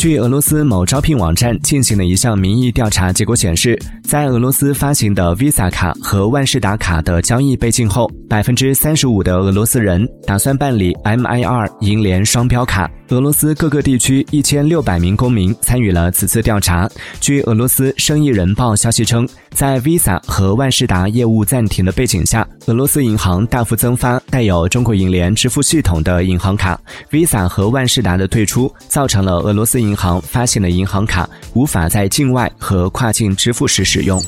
据俄罗斯某招聘网站进行的一项民意调查结果显示，在俄罗斯发行的 Visa 卡和万事达卡的交易被禁后，百分之三十五的俄罗斯人打算办理 MIR 银联双标卡。俄罗斯各个地区一千六百名公民参与了此次调查。据俄罗斯生意人报消息称，在 Visa 和万事达业务暂停的背景下，俄罗斯银行大幅增发带有中国银联支付系统的银行卡。Visa 和万事达的退出，造成了俄罗斯银行发行的银行卡无法在境外和跨境支付时使用。